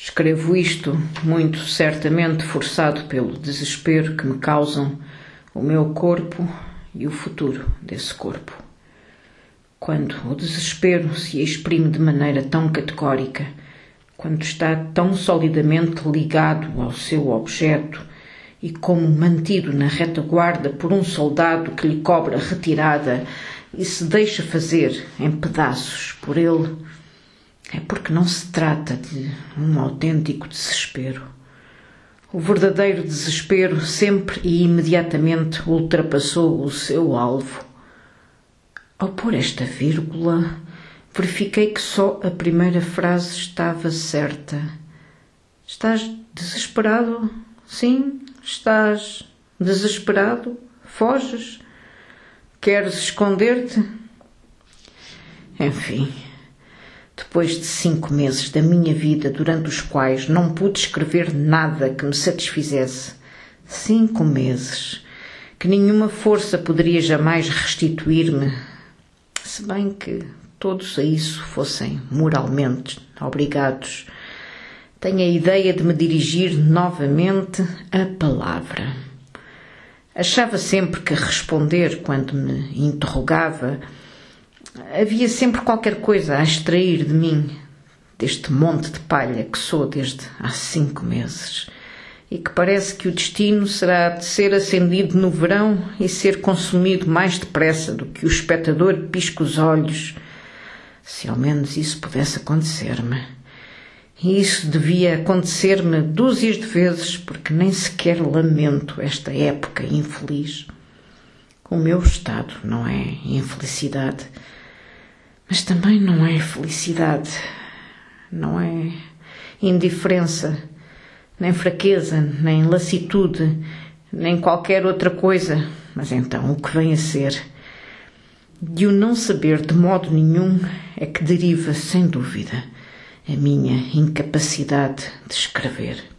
Escrevo isto muito certamente forçado pelo desespero que me causam o meu corpo e o futuro desse corpo. Quando o desespero se exprime de maneira tão categórica, quando está tão solidamente ligado ao seu objeto e como mantido na retaguarda por um soldado que lhe cobra retirada e se deixa fazer em pedaços por ele, é porque não se trata de um autêntico desespero. O verdadeiro desespero sempre e imediatamente ultrapassou o seu alvo. Ao pôr esta vírgula, verifiquei que só a primeira frase estava certa. Estás desesperado? Sim, estás desesperado? Foges? Queres esconder-te? Enfim. Depois de cinco meses da minha vida durante os quais não pude escrever nada que me satisfizesse, cinco meses que nenhuma força poderia jamais restituir-me, se bem que todos a isso fossem moralmente obrigados, tenho a ideia de me dirigir novamente à palavra. Achava sempre que responder quando me interrogava Havia sempre qualquer coisa a extrair de mim, deste monte de palha que sou desde há cinco meses, e que parece que o destino será de ser acendido no verão e ser consumido mais depressa do que o espectador pisca os olhos. Se ao menos isso pudesse acontecer-me. E isso devia acontecer-me dúzias de vezes, porque nem sequer lamento esta época infeliz. O meu estado não é infelicidade mas também não é felicidade, não é indiferença, nem fraqueza, nem lassitude, nem qualquer outra coisa. Mas então o que vem a ser? De o não saber de modo nenhum é que deriva, sem dúvida, a minha incapacidade de escrever.